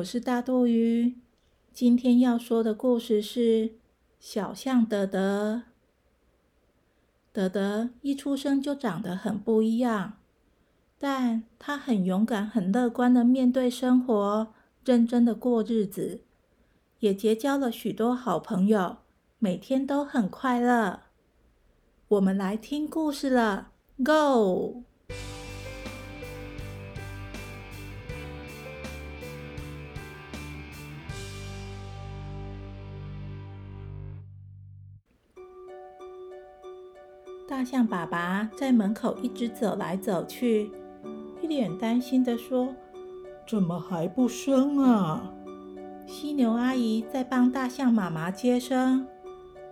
我是大肚鱼。今天要说的故事是小象德德。德德一出生就长得很不一样，但他很勇敢、很乐观的面对生活，认真的过日子，也结交了许多好朋友，每天都很快乐。我们来听故事了，Go！大象爸爸在门口一直走来走去，一脸担心地说：“怎么还不生啊？”犀牛阿姨在帮大象妈妈接生，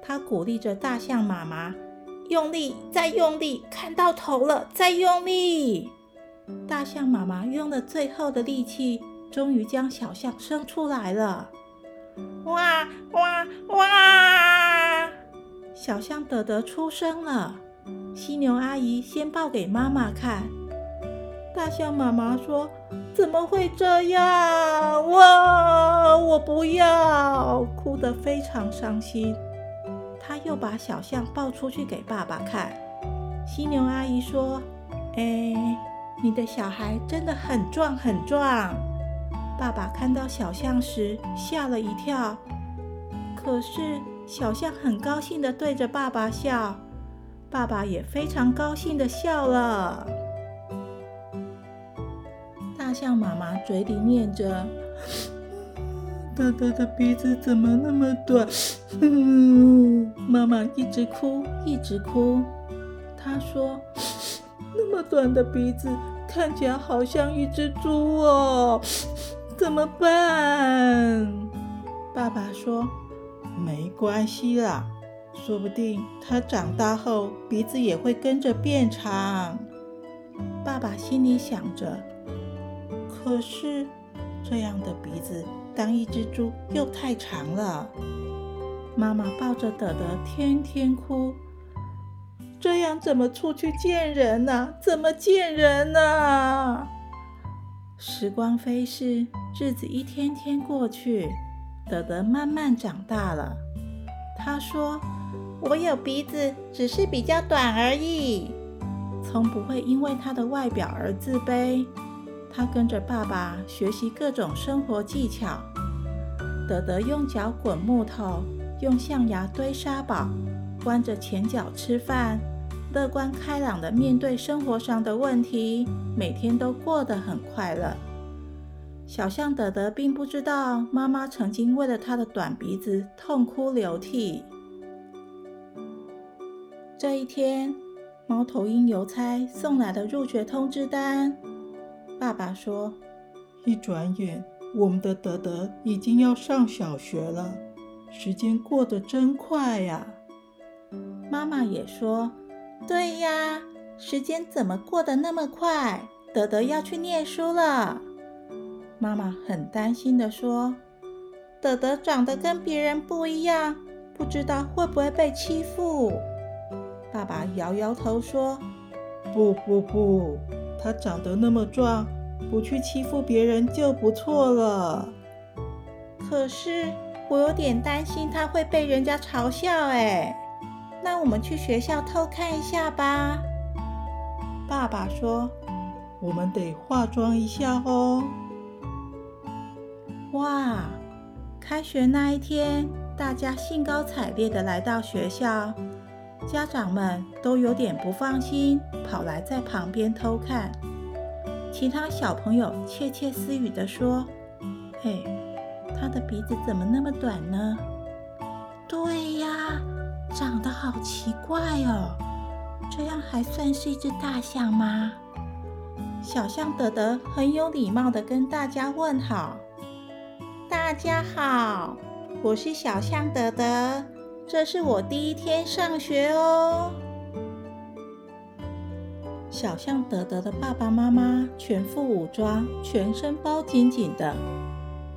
她鼓励着大象妈妈：“用力，再用力，看到头了，再用力。”大象妈妈用了最后的力气，终于将小象生出来了。哇哇哇！小象德德出生了。犀牛阿姨先抱给妈妈看，大象妈妈说：“怎么会这样？哇，我不要！”哭得非常伤心。她又把小象抱出去给爸爸看。犀牛阿姨说：“哎，你的小孩真的很壮很壮。”爸爸看到小象时吓了一跳，可是小象很高兴地对着爸爸笑。爸爸也非常高兴的笑了。大象妈妈嘴里念着：“ 大大的鼻子怎么那么短？” 妈妈一直哭，一直哭。她说：“那么短的鼻子，看起来好像一只猪哦，怎么办？”爸爸说：“没关系啦。”说不定他长大后鼻子也会跟着变长。爸爸心里想着。可是这样的鼻子当一只猪又太长了。妈妈抱着德德天天哭。这样怎么出去见人呢？怎么见人呢？时光飞逝，日子一天天过去，德德慢慢长大了。他说。我有鼻子，只是比较短而已。从不会因为他的外表而自卑。他跟着爸爸学习各种生活技巧。德德用脚滚木头，用象牙堆沙堡，弯着前脚吃饭，乐观开朗地面对生活上的问题，每天都过得很快乐。小象德德并不知道，妈妈曾经为了他的短鼻子痛哭流涕。这一天，猫头鹰邮差送来的入学通知单。爸爸说：“一转眼，我们的德德已经要上小学了，时间过得真快呀。”妈妈也说：“对呀，时间怎么过得那么快？德德要去念书了。”妈妈很担心地说：“德德长得跟别人不一样，不知道会不会被欺负。”爸爸摇摇头说：“不不不，他长得那么壮，不去欺负别人就不错了。可是我有点担心他会被人家嘲笑。哎，那我们去学校偷看一下吧。”爸爸说：“我们得化妆一下哦。”哇！开学那一天，大家兴高采烈地来到学校。家长们都有点不放心，跑来在旁边偷看。其他小朋友窃窃私语地说：“嘿，他的鼻子怎么那么短呢？”“对呀，长得好奇怪哦。”“这样还算是一只大象吗？”小象德德很有礼貌地跟大家问好：“大家好，我是小象德德。”这是我第一天上学哦。小象德德的爸爸妈妈全副武装，全身包紧紧的，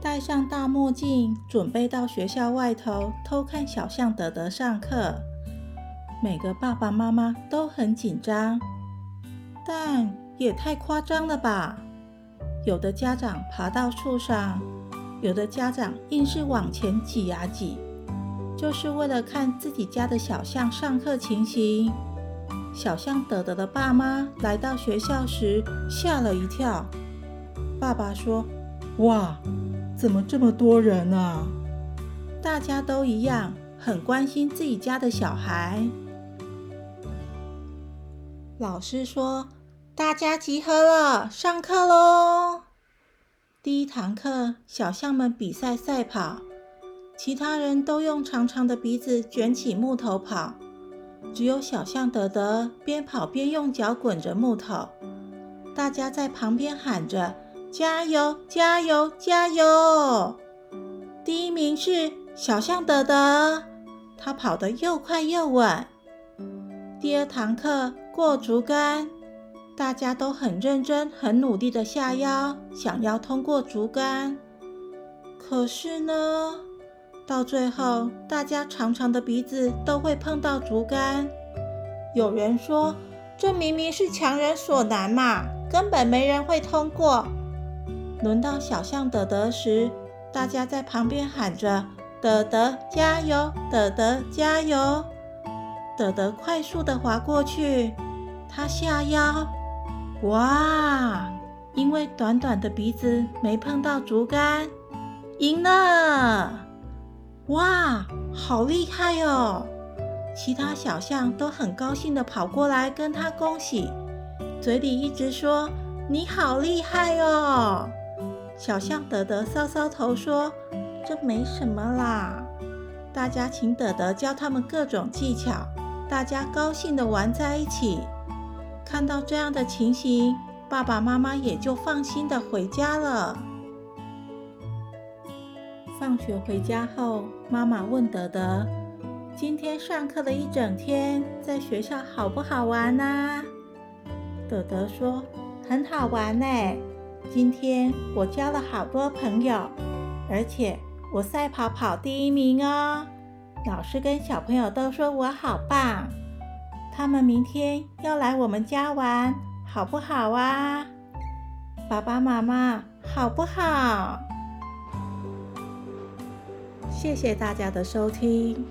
戴上大墨镜，准备到学校外头偷看小象德德上课。每个爸爸妈妈都很紧张，但也太夸张了吧？有的家长爬到树上，有的家长硬是往前挤啊挤，就是为了看自己家的小象上课情形。小象德德的爸妈来到学校时吓了一跳。爸爸说：“哇，怎么这么多人啊？”大家都一样，很关心自己家的小孩。老师说：“大家集合了，上课喽！”第一堂课，小象们比赛赛跑，其他人都用长长的鼻子卷起木头跑。只有小象德德边跑边用脚滚着木头，大家在旁边喊着：“加油，加油，加油！”第一名是小象德德，他跑得又快又稳。第二堂课过竹竿，大家都很认真、很努力的下腰，想要通过竹竿。可是呢？到最后，大家长长的鼻子都会碰到竹竿。有人说：“这明明是强人所难嘛，根本没人会通过。”轮到小象德德时，大家在旁边喊着：“德德加油，德德加油！”德德快速的滑过去，他下腰，哇！因为短短的鼻子没碰到竹竿，赢了。哇，好厉害哦！其他小象都很高兴地跑过来跟他恭喜，嘴里一直说：“你好厉害哦！”小象德德搔搔头说：“这没什么啦。”大家请德德教他们各种技巧，大家高兴地玩在一起。看到这样的情形，爸爸妈妈也就放心地回家了。放学回家后，妈妈问德德：“今天上课了一整天，在学校好不好玩呢？”德德说：“很好玩呢，今天我交了好多朋友，而且我赛跑跑第一名哦。老师跟小朋友都说我好棒，他们明天要来我们家玩，好不好啊？爸爸妈妈好不好？”谢谢大家的收听。